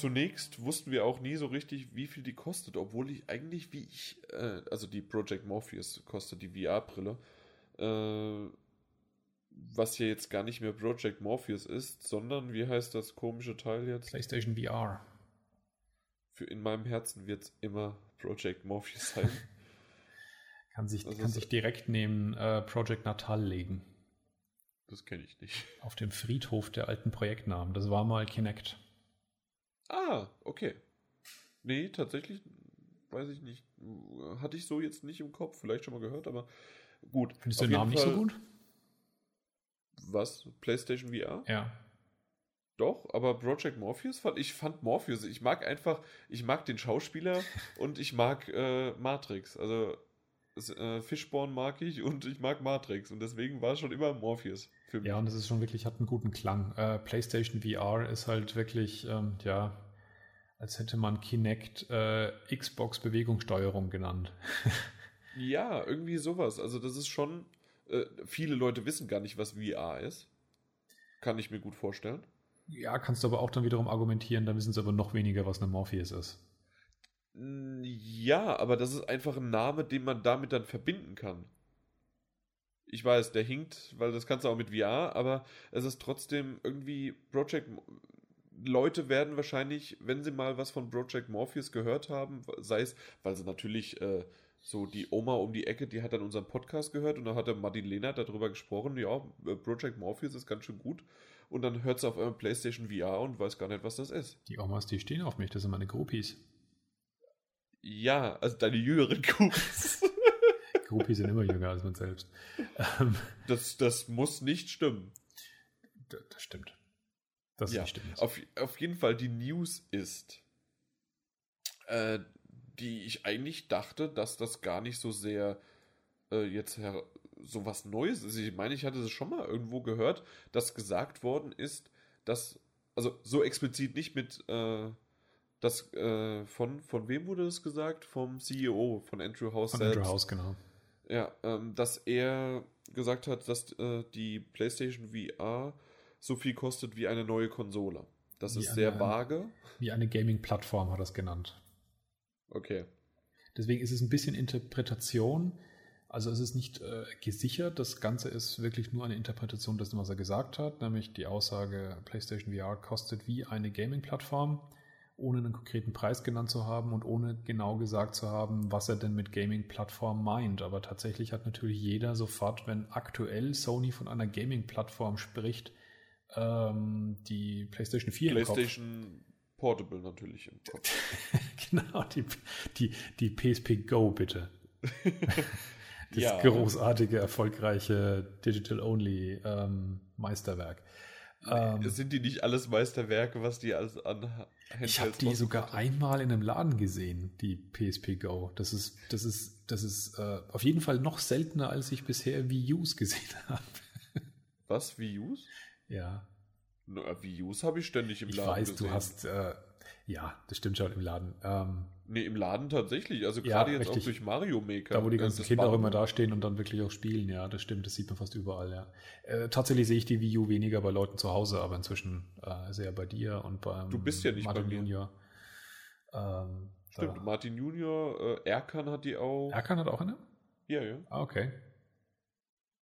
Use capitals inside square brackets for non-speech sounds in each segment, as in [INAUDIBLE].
zunächst wussten wir auch nie so richtig, wie viel die kostet, obwohl ich eigentlich, wie ich, äh, also die Project Morpheus kostet, die VR-Brille, äh, was ja jetzt gar nicht mehr Project Morpheus ist, sondern wie heißt das komische Teil jetzt? PlayStation VR. Für in meinem Herzen wird es immer Project Morpheus sein. [LAUGHS] kann sich, also kann sich direkt neben äh, Project Natal legen. Das kenne ich nicht. Auf dem Friedhof der alten Projektnamen. Das war mal Kinect. Ah, okay. Nee, tatsächlich weiß ich nicht. Hatte ich so jetzt nicht im Kopf. Vielleicht schon mal gehört, aber gut. Findest du den Namen Fall, nicht so gut? Was? PlayStation VR? Ja. Doch, aber Project Morpheus fand ich fand Morpheus. Ich mag einfach, ich mag den Schauspieler [LAUGHS] und ich mag äh, Matrix. Also äh, Fishborn mag ich und ich mag Matrix und deswegen war es schon immer Morpheus. Ja, und es ist schon wirklich, hat einen guten Klang. Äh, PlayStation VR ist halt wirklich, ähm, ja, als hätte man Kinect äh, Xbox Bewegungssteuerung genannt. [LAUGHS] ja, irgendwie sowas. Also das ist schon, äh, viele Leute wissen gar nicht, was VR ist. Kann ich mir gut vorstellen. Ja, kannst du aber auch dann wiederum argumentieren, dann wissen sie aber noch weniger, was eine Morpheus ist. Ja, aber das ist einfach ein Name, den man damit dann verbinden kann. Ich weiß, der hinkt, weil das kannst du auch mit VR, aber es ist trotzdem irgendwie Project. Leute werden wahrscheinlich, wenn sie mal was von Project Morpheus gehört haben, sei es, weil sie natürlich äh, so die Oma um die Ecke, die hat dann unseren Podcast gehört und da hat der Martin Lehnert darüber gesprochen, ja, äh, Project Morpheus ist ganz schön gut. Und dann hört sie auf einmal PlayStation VR und weiß gar nicht, was das ist. Die Omas, die stehen auf mich, das sind meine Groupies. Ja, also deine jüngeren Groupies. [LAUGHS] Groupies sind immer jünger als man selbst. [LAUGHS] Ähm, das, das muss nicht stimmen. Das, das stimmt. Das ja, stimmt. Auf, auf jeden Fall, die News ist, äh, die ich eigentlich dachte, dass das gar nicht so sehr äh, jetzt so was Neues ist. Ich meine, ich hatte es schon mal irgendwo gehört, dass gesagt worden ist, dass, also so explizit nicht mit äh, das äh, von, von wem wurde das gesagt? Vom CEO, von Andrew House von selbst. Andrew House, genau. Ja, ähm, dass er gesagt hat, dass äh, die PlayStation VR so viel kostet wie eine neue Konsole. Das wie ist eine, sehr vage. Wie eine Gaming-Plattform hat er es genannt. Okay. Deswegen ist es ein bisschen Interpretation. Also es ist nicht äh, gesichert. Das Ganze ist wirklich nur eine Interpretation dessen, was er gesagt hat, nämlich die Aussage, PlayStation VR kostet wie eine Gaming-Plattform ohne einen konkreten Preis genannt zu haben und ohne genau gesagt zu haben, was er denn mit Gaming-Plattform meint. Aber tatsächlich hat natürlich jeder sofort, wenn aktuell Sony von einer Gaming-Plattform spricht, ähm, die PlayStation 4 PlayStation im Kopf. Portable natürlich im Kopf. [LAUGHS] genau, die, die, die PSP Go bitte. [LAUGHS] das ja. großartige, erfolgreiche Digital-Only ähm, Meisterwerk. Ähm, Sind die nicht alles Meisterwerke, was die alles an Ich habe die sogar einmal in einem Laden gesehen, die PSP Go. Das ist, das ist, das ist äh, auf jeden Fall noch seltener, als ich bisher Wii U's gesehen [LAUGHS] habe. Was, Wii U's? Ja. Na, Wii U's habe ich ständig im ich Laden weiß, gesehen. Ich weiß, du hast, äh, ja, das stimmt schon im Laden. Ähm, Nee, im Laden tatsächlich. Also gerade ja, jetzt auch durch Mario Maker. Da, wo die ganzen Kinder auch immer dastehen und dann wirklich auch spielen, ja, das stimmt, das sieht man fast überall, ja. Äh, tatsächlich sehe ich die Wii U weniger bei Leuten zu Hause, aber inzwischen äh, sehr bei dir und beim Du bist ja nicht Martin bei mir. Junior. Ähm, stimmt, Martin Junior, äh, Erkan hat die auch. Erkan hat auch eine? Ja, ja. Ah, okay.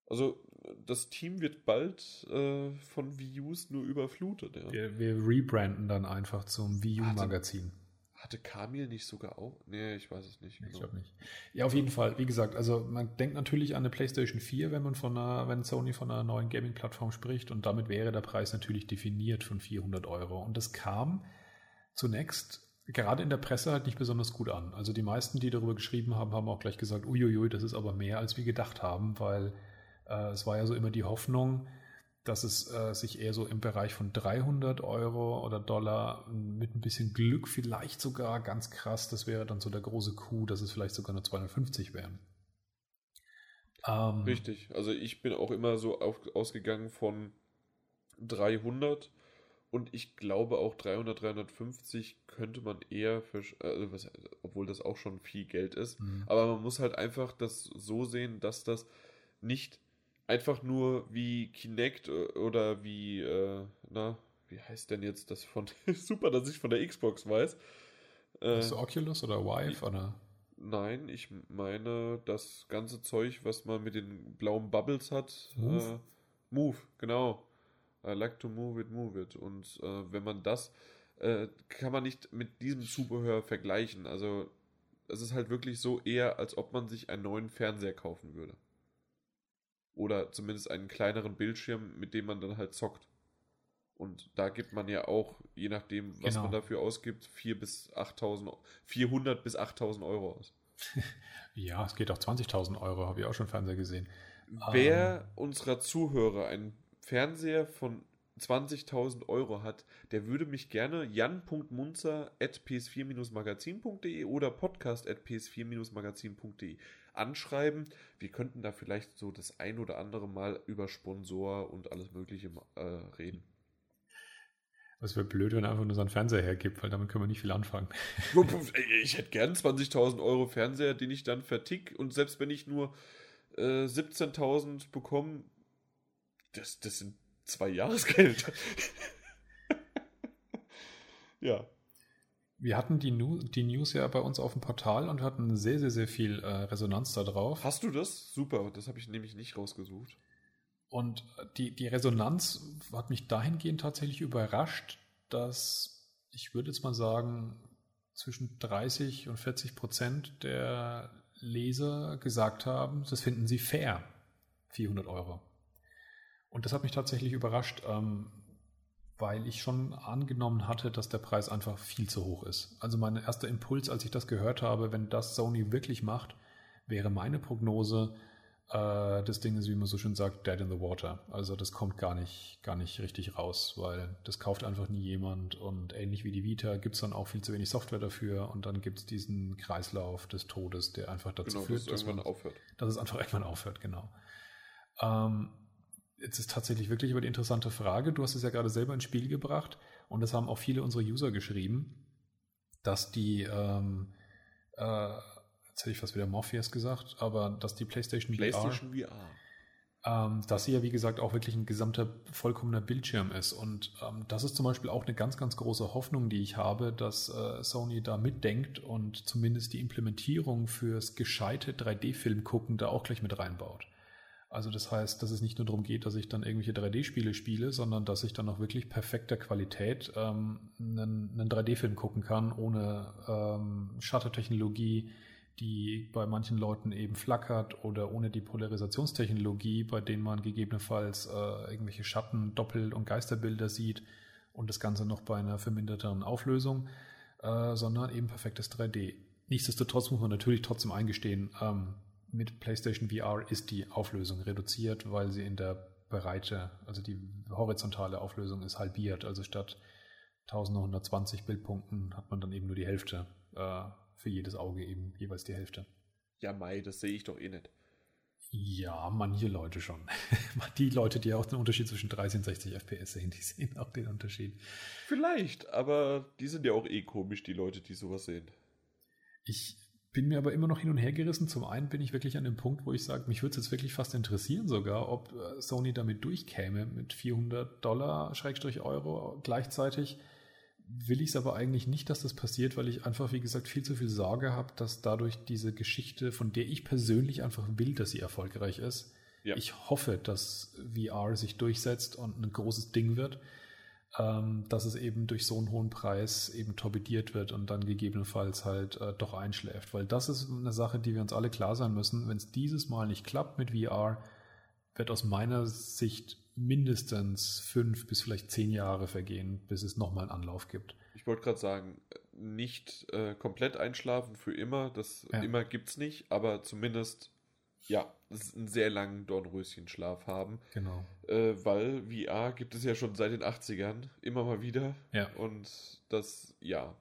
Also das Team wird bald äh, von Wii U's nur überflutet. Ja. Wir, wir rebranden dann einfach zum Wii U-Magazin. Hatte Kamil nicht sogar auch? Nee, ich weiß es nicht. Genau. Ich glaube nicht. Ja, auf jeden Fall. Wie gesagt, also man denkt natürlich an eine PlayStation 4, wenn man von einer, wenn Sony von einer neuen Gaming-Plattform spricht und damit wäre der Preis natürlich definiert von 400 Euro. Und das kam zunächst gerade in der Presse halt nicht besonders gut an. Also die meisten, die darüber geschrieben haben, haben auch gleich gesagt, uiuiui, das ist aber mehr, als wir gedacht haben, weil äh, es war ja so immer die Hoffnung, dass es äh, sich eher so im Bereich von 300 Euro oder Dollar mit ein bisschen Glück vielleicht sogar ganz krass, das wäre dann so der große Coup, dass es vielleicht sogar nur 250 wären. Ähm, Richtig, also ich bin auch immer so auf, ausgegangen von 300 und ich glaube auch 300, 350 könnte man eher, für, also was, obwohl das auch schon viel Geld ist, mhm. aber man muss halt einfach das so sehen, dass das nicht einfach nur wie Kinect oder wie, äh, na, wie heißt denn jetzt das von, [LAUGHS] super, dass ich von der Xbox weiß. Äh, ist Oculus oder Vive oder? Nein, ich meine das ganze Zeug, was man mit den blauen Bubbles hat. Move, äh, move genau. I like to move it, move it. Und äh, wenn man das, äh, kann man nicht mit diesem Zubehör vergleichen. Also es ist halt wirklich so eher, als ob man sich einen neuen Fernseher kaufen würde. Oder zumindest einen kleineren Bildschirm, mit dem man dann halt zockt. Und da gibt man ja auch, je nachdem, was genau. man dafür ausgibt, 4 bis 8.000, 400 bis 8.000 Euro aus. [LAUGHS] ja, es geht auch 20.000 Euro, habe ich auch schon Fernseher gesehen. Wer um, ähm. unserer Zuhörer einen Fernseher von 20.000 Euro hat, der würde mich gerne jan.munzer.ps4-magazin.de oder podcast.ps4-magazin.de anschreiben. Wir könnten da vielleicht so das ein oder andere Mal über Sponsor und alles Mögliche äh, reden. Was wäre blöd, wenn er einfach nur seinen Fernseher hergibt, weil damit können wir nicht viel anfangen. [LAUGHS] Ich hätte gern 20.000 Euro Fernseher, den ich dann vertick und selbst wenn ich nur äh, 17.000 bekomme, das, das sind zwei Jahresgeld. [LAUGHS] ja. Wir hatten die, nu die News ja bei uns auf dem Portal und hatten sehr, sehr, sehr viel äh, Resonanz da drauf. Hast du das? Super, das habe ich nämlich nicht rausgesucht. Und die, die Resonanz hat mich dahingehend tatsächlich überrascht, dass ich würde jetzt mal sagen, zwischen 30 und 40 Prozent der Leser gesagt haben, das finden sie fair, 400 Euro. Und das hat mich tatsächlich überrascht, ähm, weil ich schon angenommen hatte, dass der Preis einfach viel zu hoch ist. Also mein erster Impuls, als ich das gehört habe, wenn das Sony wirklich macht, wäre meine Prognose, äh, das Ding ist, wie man so schön sagt, dead in the water. Also das kommt gar nicht, gar nicht richtig raus, weil das kauft einfach nie jemand und ähnlich wie die Vita gibt es dann auch viel zu wenig Software dafür und dann gibt es diesen Kreislauf des Todes, der einfach dazu genau, führt, dass, dass man aufhört. Dass es einfach [LAUGHS] irgendwann aufhört, genau. Ähm, jetzt ist tatsächlich wirklich über die interessante Frage. Du hast es ja gerade selber ins Spiel gebracht und das haben auch viele unserer User geschrieben, dass die ähm, äh, jetzt hätte ich fast wieder Morpheus gesagt, aber dass die PlayStation, PlayStation VR, VR. Ähm, dass sie ja wie gesagt auch wirklich ein gesamter vollkommener Bildschirm ist. Und ähm, das ist zum Beispiel auch eine ganz, ganz große Hoffnung, die ich habe, dass äh, Sony da mitdenkt und zumindest die Implementierung fürs gescheite 3D-Film gucken da auch gleich mit reinbaut. Also das heißt, dass es nicht nur darum geht, dass ich dann irgendwelche 3D-Spiele spiele, sondern dass ich dann auch wirklich perfekter Qualität ähm, einen, einen 3D-Film gucken kann, ohne ähm, Shutter-Technologie, die bei manchen Leuten eben flackert oder ohne die Polarisationstechnologie, bei denen man gegebenenfalls äh, irgendwelche Schatten, Doppel- und Geisterbilder sieht und das Ganze noch bei einer verminderteren Auflösung, äh, sondern eben perfektes 3D. Nichtsdestotrotz muss man natürlich trotzdem eingestehen, ähm, mit PlayStation VR ist die Auflösung reduziert, weil sie in der Breite, also die horizontale Auflösung ist halbiert. Also statt 1920 Bildpunkten hat man dann eben nur die Hälfte äh, für jedes Auge eben jeweils die Hälfte. Ja, Mai, das sehe ich doch eh nicht. Ja, manche Leute schon. [LAUGHS] die Leute, die auch den Unterschied zwischen 30 und 60 FPS sehen, die sehen auch den Unterschied. Vielleicht, aber die sind ja auch eh komisch, die Leute, die sowas sehen. Ich bin mir aber immer noch hin und her gerissen. Zum einen bin ich wirklich an dem Punkt, wo ich sage, mich würde es jetzt wirklich fast interessieren sogar, ob äh, Sony damit durchkäme mit 400 Dollar, Schrägstrich Euro gleichzeitig will ich es aber eigentlich nicht, dass das passiert, weil ich einfach, wie gesagt, viel zu viel Sorge habe, dass dadurch diese Geschichte, von der ich persönlich einfach will, dass sie erfolgreich ist, ja. ich hoffe, dass VR sich durchsetzt und ein großes Ding wird, ähm, dass es eben durch so einen hohen Preis eben torpediert wird und dann gegebenenfalls halt äh, doch einschläft. Weil das ist eine Sache, die wir uns alle klar sein müssen. Wenn es dieses Mal nicht klappt mit VR, wird aus meiner Sicht mindestens fünf bis vielleicht zehn Jahre vergehen, bis es nochmal einen Anlauf gibt. Ich wollte gerade sagen, nicht äh, komplett einschlafen für immer, das ja. immer gibt es nicht, aber zumindest ja, einen sehr langen Dornröschenschlaf haben. Genau. Äh, weil VR gibt es ja schon seit den 80ern immer mal wieder. Ja. Und das, ja,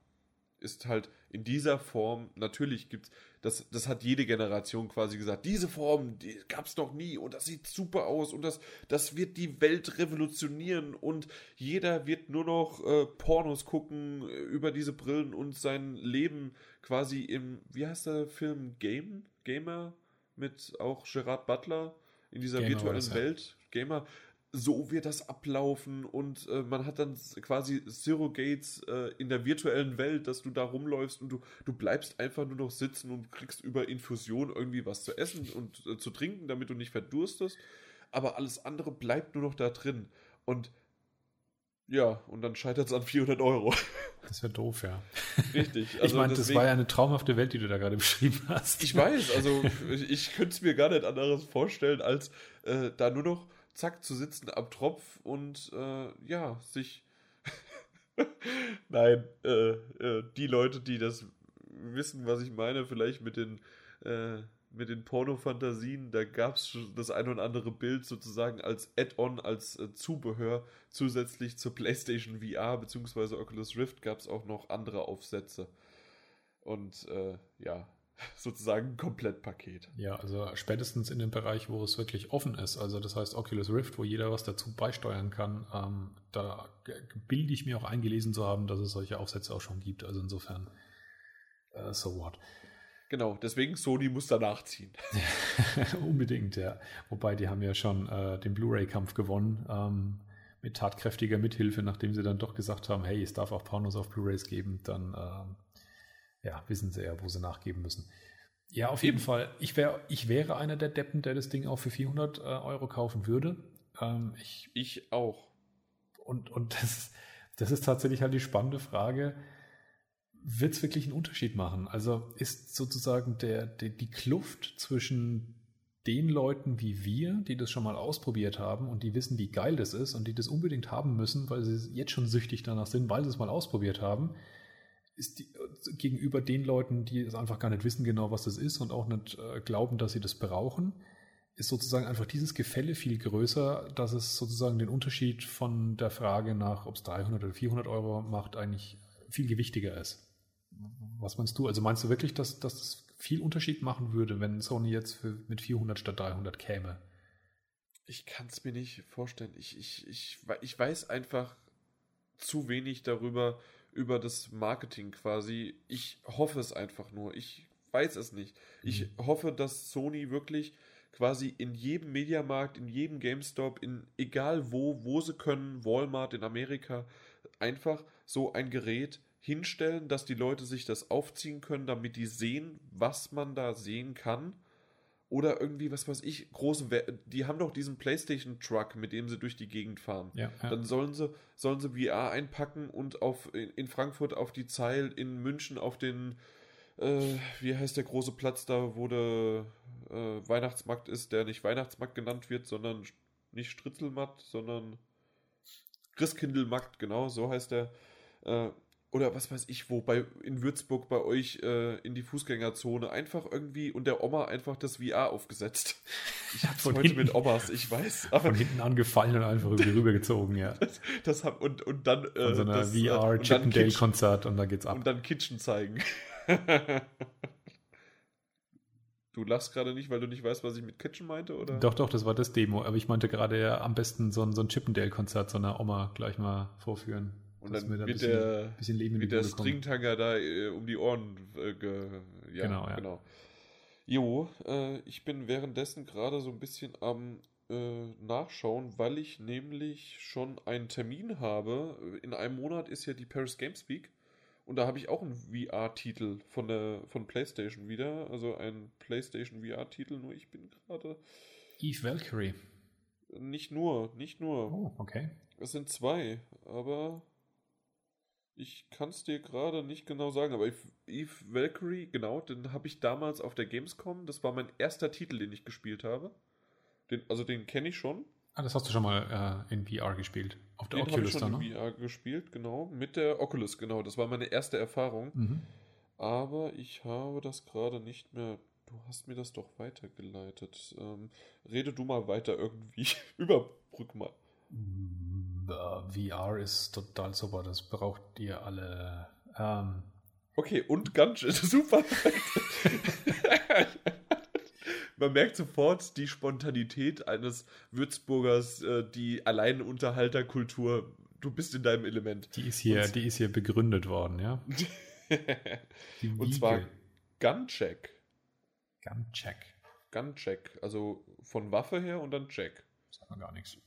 ist halt in dieser Form, natürlich gibt es das, das hat jede Generation quasi gesagt, diese Form, die gab es noch nie und das sieht super aus und das, das wird die Welt revolutionieren und jeder wird nur noch äh, Pornos gucken äh, über diese Brillen und sein Leben quasi im, wie heißt der Film, Game? Gamer? Mit auch Gerard Butler in dieser Gamer virtuellen Welt. Gamer so wird das ablaufen und äh, man hat dann quasi Zero Gates äh, in der virtuellen Welt, dass du da rumläufst und du, du bleibst einfach nur noch sitzen und kriegst über Infusion irgendwie was zu essen und äh, zu trinken, damit du nicht verdurstest. Aber alles andere bleibt nur noch da drin. Und ja, und dann scheitert es an 400 Euro. [LAUGHS] Das wäre doof, ja. Richtig. Also ich meine, das war ja eine traumhafte Welt, die du da gerade [LAUGHS] beschrieben hast. Ich weiß, also ich könnte es mir gar nicht anderes vorstellen, als äh, da nur noch zack zu sitzen am Tropf und äh, ja, sich. [LAUGHS] Nein, äh, äh, die Leute, die das wissen, was ich meine, vielleicht mit den äh, mit den Pornofantasien, da gab es das ein oder andere Bild sozusagen als Add-on, als äh, Zubehör zusätzlich zur PlayStation VR bzw. Oculus Rift gab es auch noch andere Aufsätze. Und äh, ja, [LAUGHS] sozusagen ein Komplettpaket. Ja, also spätestens in dem Bereich, wo es wirklich offen ist, also das heißt Oculus Rift, wo jeder was dazu beisteuern kann, ähm, da bilde ich mir auch eingelesen zu haben, dass es solche Aufsätze auch schon gibt. Also insofern, uh, so what. Genau, deswegen Sony muss da nachziehen. [LAUGHS] Unbedingt, ja. Wobei die haben ja schon äh, den Blu-ray-Kampf gewonnen ähm, mit tatkräftiger Mithilfe, nachdem sie dann doch gesagt haben, hey, es darf auch Pornos auf Blu-rays geben, dann ähm, ja, wissen sie ja, wo sie nachgeben müssen. Ja, auf jeden Fall. Ich, wär, ich wäre einer der Deppen, der das Ding auch für 400 äh, Euro kaufen würde. Ähm, ich, ich auch. Und, und das, das ist tatsächlich halt die spannende Frage wird es wirklich einen Unterschied machen? Also ist sozusagen der, der, die Kluft zwischen den Leuten wie wir, die das schon mal ausprobiert haben und die wissen, wie geil das ist und die das unbedingt haben müssen, weil sie jetzt schon süchtig danach sind, weil sie es mal ausprobiert haben, ist die, gegenüber den Leuten, die es einfach gar nicht wissen genau, was das ist und auch nicht äh, glauben, dass sie das brauchen, ist sozusagen einfach dieses Gefälle viel größer, dass es sozusagen den Unterschied von der Frage nach, ob es 300 oder 400 Euro macht, eigentlich viel gewichtiger ist. Was meinst du? Also meinst du wirklich, dass, dass das viel Unterschied machen würde, wenn Sony jetzt für, mit 400 statt 300 käme? Ich kann es mir nicht vorstellen. Ich, ich, ich, ich weiß einfach zu wenig darüber, über das Marketing quasi. Ich hoffe es einfach nur. Ich weiß es nicht. Ich mhm. hoffe, dass Sony wirklich quasi in jedem Mediamarkt, in jedem GameStop, in egal wo, wo sie können, Walmart in Amerika, einfach so ein Gerät hinstellen, dass die Leute sich das aufziehen können, damit die sehen, was man da sehen kann. Oder irgendwie, was weiß ich, große, We die haben doch diesen PlayStation Truck, mit dem sie durch die Gegend fahren. Ja, ja. Dann sollen sie, sollen sie VR einpacken und auf, in Frankfurt auf die Zeil, in München auf den, äh, wie heißt der große Platz da, wo der äh, Weihnachtsmarkt ist, der nicht Weihnachtsmarkt genannt wird, sondern nicht Stritzelmatt, sondern Christkindlmarkt, genau, so heißt der. Äh, oder was weiß ich wo, bei, in Würzburg bei euch äh, in die Fußgängerzone einfach irgendwie und der Oma einfach das VR aufgesetzt. Ich hab's heute hinten, mit Omas, ich weiß. Aber von hinten angefallen und einfach über rübergezogen, ja. Das, das hab, und, und dann äh, so einer VR Chippendale Konzert und da geht's ab. Und dann Kitchen zeigen. [LAUGHS] Du lachst gerade nicht, weil du nicht weißt, was ich mit Kitchen meinte, oder? Doch, doch, das war das Demo. Aber ich meinte gerade ja am besten so ein, so ein Chippendale-Konzert so einer Oma gleich mal vorführen. Und dann wird bisschen, der, bisschen Leben wird der Stringtanger da äh, um die Ohren äh, ge, ja, genau, ja. genau. Jo, äh, ich bin währenddessen gerade so ein bisschen am äh, Nachschauen, weil ich nämlich schon einen Termin habe. In einem Monat ist ja die Paris Games Week. Und da habe ich auch einen VR-Titel von der von PlayStation wieder. Also einen PlayStation VR-Titel, nur ich bin gerade. Eve Valkyrie. Nicht nur, nicht nur. Oh, okay. Es sind zwei, aber ich kann es dir gerade nicht genau sagen, aber Eve Valkyrie, genau, den habe ich damals auf der Gamescom. Das war mein erster Titel, den ich gespielt habe. Den, also den kenne ich schon. Ah, das hast du schon mal äh, in VR gespielt. Auf der den Oculus ich schon dann, in ne? VR gespielt, genau. Mit der Oculus, genau. Das war meine erste Erfahrung. Mhm. Aber ich habe das gerade nicht mehr. Du hast mir das doch weitergeleitet. Ähm, rede du mal weiter irgendwie. [LAUGHS] Überbrück mal. VR ist total super, das braucht ihr alle. Ähm, okay, und ganz [LAUGHS] super. Man merkt sofort die Spontanität eines Würzburgers, äh, die Alleinunterhalterkultur. Du bist in deinem Element. Die ist hier, und, die ist hier begründet worden, ja. [LAUGHS] und zwar Guncheck. Guncheck. Guncheck, also von Waffe her und dann Check. Sagt man gar nichts.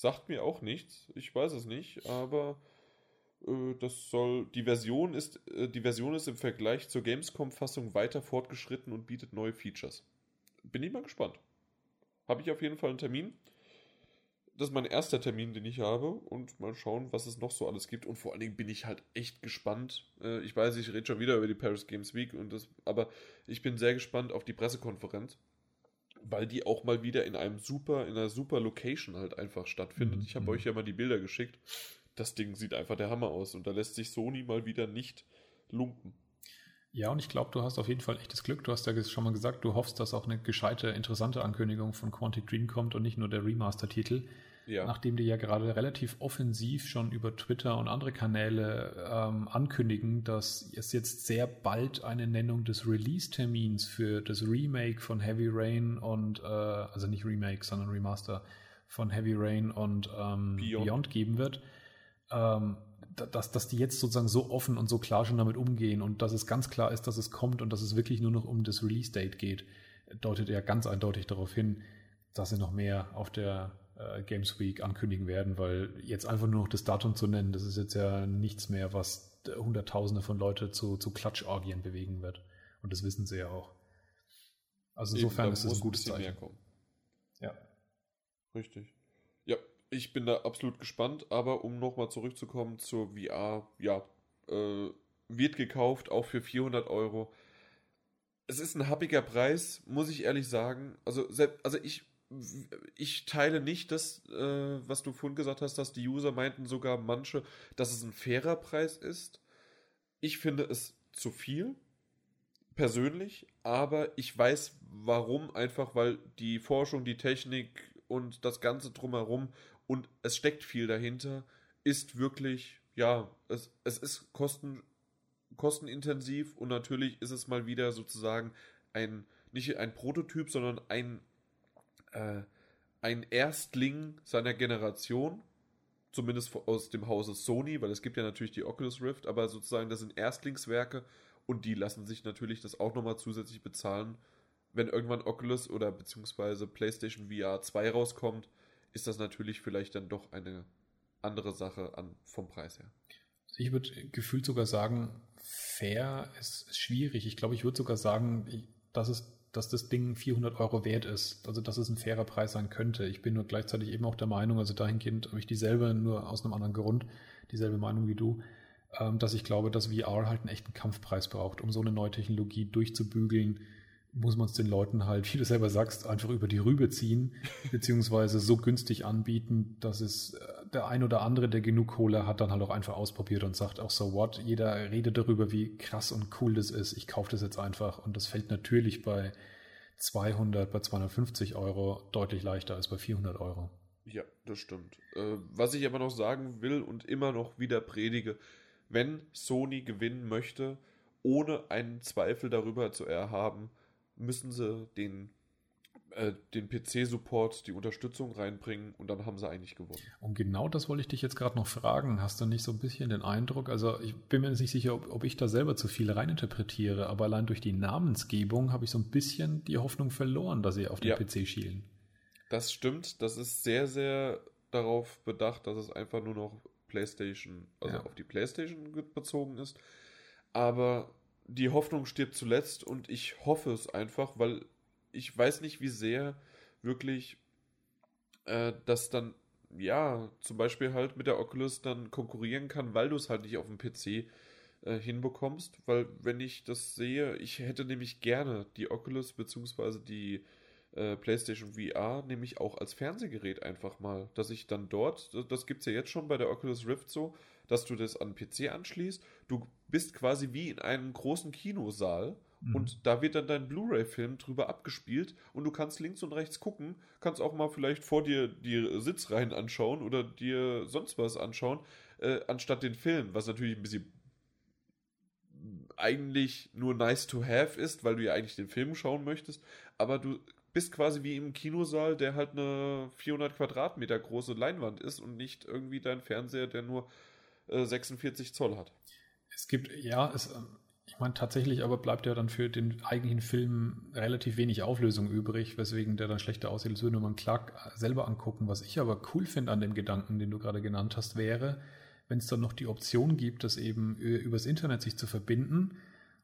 Sagt mir auch nichts. Ich weiß es nicht, aber äh, das soll. Die Version ist, äh, die Version ist im Vergleich zur Gamescom-Fassung weiter fortgeschritten und bietet neue Features. Bin ich mal gespannt. Habe ich auf jeden Fall einen Termin. Das ist mein erster Termin, den ich habe. Und mal schauen, was es noch so alles gibt. Und vor allen Dingen bin ich halt echt gespannt. Äh, ich weiß, ich rede schon wieder über die Paris Games Week, und das, aber ich bin sehr gespannt auf die Pressekonferenz weil die auch mal wieder in einem super, in einer super Location halt einfach stattfindet. Mhm. Ich habe mhm. euch ja mal die Bilder geschickt das Ding sieht einfach der Hammer aus und da lässt sich Sony mal wieder nicht lumpen. Ja, und ich glaube, du hast auf jeden Fall echtes Glück. Du hast ja schon mal gesagt, du hoffst, dass auch eine gescheite, interessante Ankündigung von Quantic Dream kommt und nicht nur der Remaster-Titel. Ja. Nachdem die ja gerade relativ offensiv schon über Twitter und andere Kanäle ähm, ankündigen, dass es jetzt sehr bald eine Nennung des Release-Termins für das Remake von Heavy Rain und, äh, also nicht Remake, sondern Remaster von Heavy Rain und ähm, Beyond. Beyond geben wird ähm, dass, dass die jetzt sozusagen so offen und so klar schon damit umgehen und dass es ganz klar ist, dass es kommt und dass es wirklich nur noch um das Release-Date geht, deutet ja ganz eindeutig darauf hin, dass sie noch mehr auf der äh, Games Week ankündigen werden, weil jetzt einfach nur noch das Datum zu nennen, das ist jetzt ja nichts mehr, was Hunderttausende von Leute zu, zu Klatschorgien bewegen wird. Und das wissen sie ja auch. Also insofern Eben, ist es ein gutes Zeichen. Ja. Richtig ich bin da absolut gespannt, aber um nochmal zurückzukommen zur VR, ja, äh, wird gekauft, auch für 400 Euro. Es ist ein happiger Preis, muss ich ehrlich sagen. Also, also ich, ich teile nicht das, äh, was du vorhin gesagt hast, dass die User meinten sogar manche, dass es ein fairer Preis ist. Ich finde es zu viel, persönlich, aber ich weiß warum, einfach weil die Forschung, die Technik und das Ganze drumherum und es steckt viel dahinter, ist wirklich, ja, es, es ist kosten, kostenintensiv und natürlich ist es mal wieder sozusagen ein, nicht ein Prototyp, sondern ein, äh, ein Erstling seiner Generation, zumindest aus dem Hause Sony, weil es gibt ja natürlich die Oculus Rift, aber sozusagen das sind Erstlingswerke und die lassen sich natürlich das auch nochmal zusätzlich bezahlen. Wenn irgendwann Oculus oder beziehungsweise PlayStation VR 2 rauskommt, ist das natürlich vielleicht dann doch eine andere Sache an, vom Preis her. Ich würde gefühlt sogar sagen, fair ist schwierig. Ich glaube, ich würde sogar sagen, dass, es, dass das Ding 400 Euro wert ist. Also, dass es ein fairer Preis sein könnte. Ich bin nur gleichzeitig eben auch der Meinung, also dahingehend habe ich dieselbe, nur aus einem anderen Grund, dieselbe Meinung wie du, ähm, dass ich glaube, dass VR halt einen echten Kampfpreis braucht, um so eine neue Technologie durchzubügeln muss man es den Leuten halt, [LAUGHS] wie du selber sagst, einfach über die Rübe ziehen, beziehungsweise so günstig anbieten, dass es äh, der ein oder andere, der genug Kohle hat, dann halt auch einfach ausprobiert und sagt auch so what. Jeder redet darüber, wie krass und cool das ist. Ich kaufe das jetzt einfach und das fällt natürlich bei 200, bei 250 Euro deutlich leichter als bei 400 Euro. Ja, das stimmt. Äh, was ich aber noch sagen will und immer noch wieder predige, wenn Sony gewinnen möchte, ohne einen Zweifel darüber zu erhaben, müssen sie den, äh, den PC-Support, die Unterstützung reinbringen und dann haben sie eigentlich gewonnen. Und genau das wollte ich dich jetzt gerade noch fragen. Hast du nicht so ein bisschen den Eindruck, also ich bin mir jetzt nicht sicher, ob, ob ich da selber zu viel reininterpretiere, aber allein durch die Namensgebung habe ich so ein bisschen die Hoffnung verloren, dass sie auf den ja. PC schielen. Das stimmt, das ist sehr, sehr darauf bedacht, dass es einfach nur noch PlayStation, also ja. auf die PlayStation bezogen ist. Aber die Hoffnung stirbt zuletzt und ich hoffe es einfach, weil ich weiß nicht, wie sehr wirklich äh, das dann, ja, zum Beispiel halt mit der Oculus dann konkurrieren kann, weil du es halt nicht auf dem PC äh, hinbekommst. Weil, wenn ich das sehe, ich hätte nämlich gerne die Oculus bzw. die äh, PlayStation VR nämlich auch als Fernsehgerät einfach mal, dass ich dann dort, das gibt es ja jetzt schon bei der Oculus Rift so, dass du das an den PC anschließt. Du bist quasi wie in einem großen Kinosaal mhm. und da wird dann dein Blu-ray-Film drüber abgespielt und du kannst links und rechts gucken, kannst auch mal vielleicht vor dir die Sitzreihen anschauen oder dir sonst was anschauen, äh, anstatt den Film, was natürlich ein bisschen eigentlich nur nice to have ist, weil du ja eigentlich den Film schauen möchtest, aber du bist quasi wie im Kinosaal, der halt eine 400 Quadratmeter große Leinwand ist und nicht irgendwie dein Fernseher, der nur 46 äh, Zoll hat. Es gibt, ja, es, ähm, meine, tatsächlich aber bleibt ja dann für den eigentlichen Film relativ wenig Auflösung übrig, weswegen der dann schlechter aussieht, als würde man Clark selber angucken. Was ich aber cool finde an dem Gedanken, den du gerade genannt hast, wäre, wenn es dann noch die Option gibt, das eben übers Internet sich zu verbinden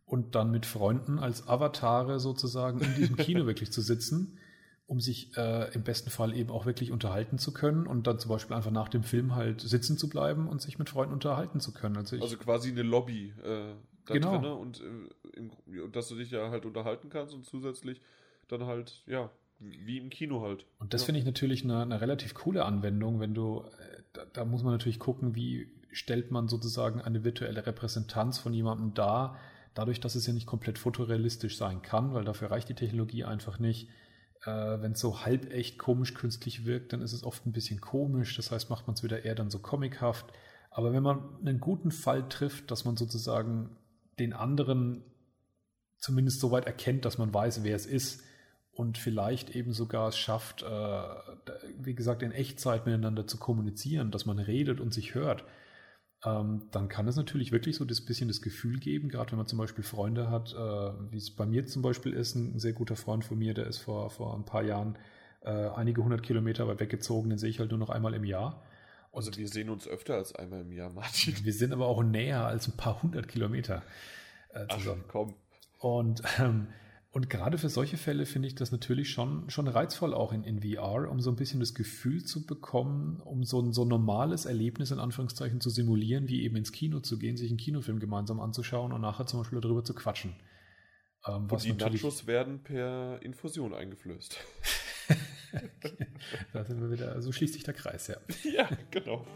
und dann mit Freunden als Avatare sozusagen in diesem Kino [LAUGHS] wirklich zu sitzen um sich äh, im besten Fall eben auch wirklich unterhalten zu können und dann zum Beispiel einfach nach dem Film halt sitzen zu bleiben und sich mit Freunden unterhalten zu können. Also, also quasi eine Lobby äh, da genau. drin und, äh, im, dass du dich ja halt unterhalten kannst und zusätzlich dann halt, ja, wie im Kino halt. Und das ja. finde ich natürlich eine, eine, relativ coole Anwendung, wenn du, äh, da, da, muss man natürlich gucken, wie stellt man sozusagen eine virtuelle Repräsentanz von jemandem dar, dadurch, dass es ja nicht komplett fotorealistisch sein kann, weil dafür reicht die Technologie einfach nicht äh, wenn es so halb echt komisch künstlich wirkt, dann ist es oft ein bisschen komisch. Das heißt, macht man es wieder eher dann so comichaft. Aber wenn man einen guten Fall trifft, dass man sozusagen den anderen zumindest so weit erkennt, dass man weiß, wer es ist und vielleicht eben sogar es schafft, äh, wie gesagt, in Echtzeit miteinander zu kommunizieren, dass man redet und sich hört, ähm, dann kann es natürlich wirklich so das bisschen das Gefühl geben, gerade wenn man zum Beispiel Freunde hat, äh, wie es bei mir zum Beispiel ist, ein, sehr guter Freund von mir, der ist vor, vor ein paar Jahren äh, einige hundert Kilometer weit weggezogen, den sehe ich halt nur noch einmal im Jahr. Und also wir sehen uns öfter als einmal im Jahr, Martin. Wir sind aber auch näher als ein paar hundert Kilometer. Äh, Ach, komm. Und ähm, und gerade für solche Fälle finde ich das natürlich schon, schon reizvoll auch in, in VR, um so ein bisschen das Gefühl zu bekommen, um so ein so normales Erlebnis in Anführungszeichen zu simulieren, wie eben ins Kino zu gehen, sich einen Kinofilm gemeinsam anzuschauen und nachher zum Beispiel darüber zu quatschen. Ähm, und die Nachos werden per Infusion eingeflößt. [LAUGHS] da sind wir wieder, so schließt sich der Kreis, ja. Ja, genau.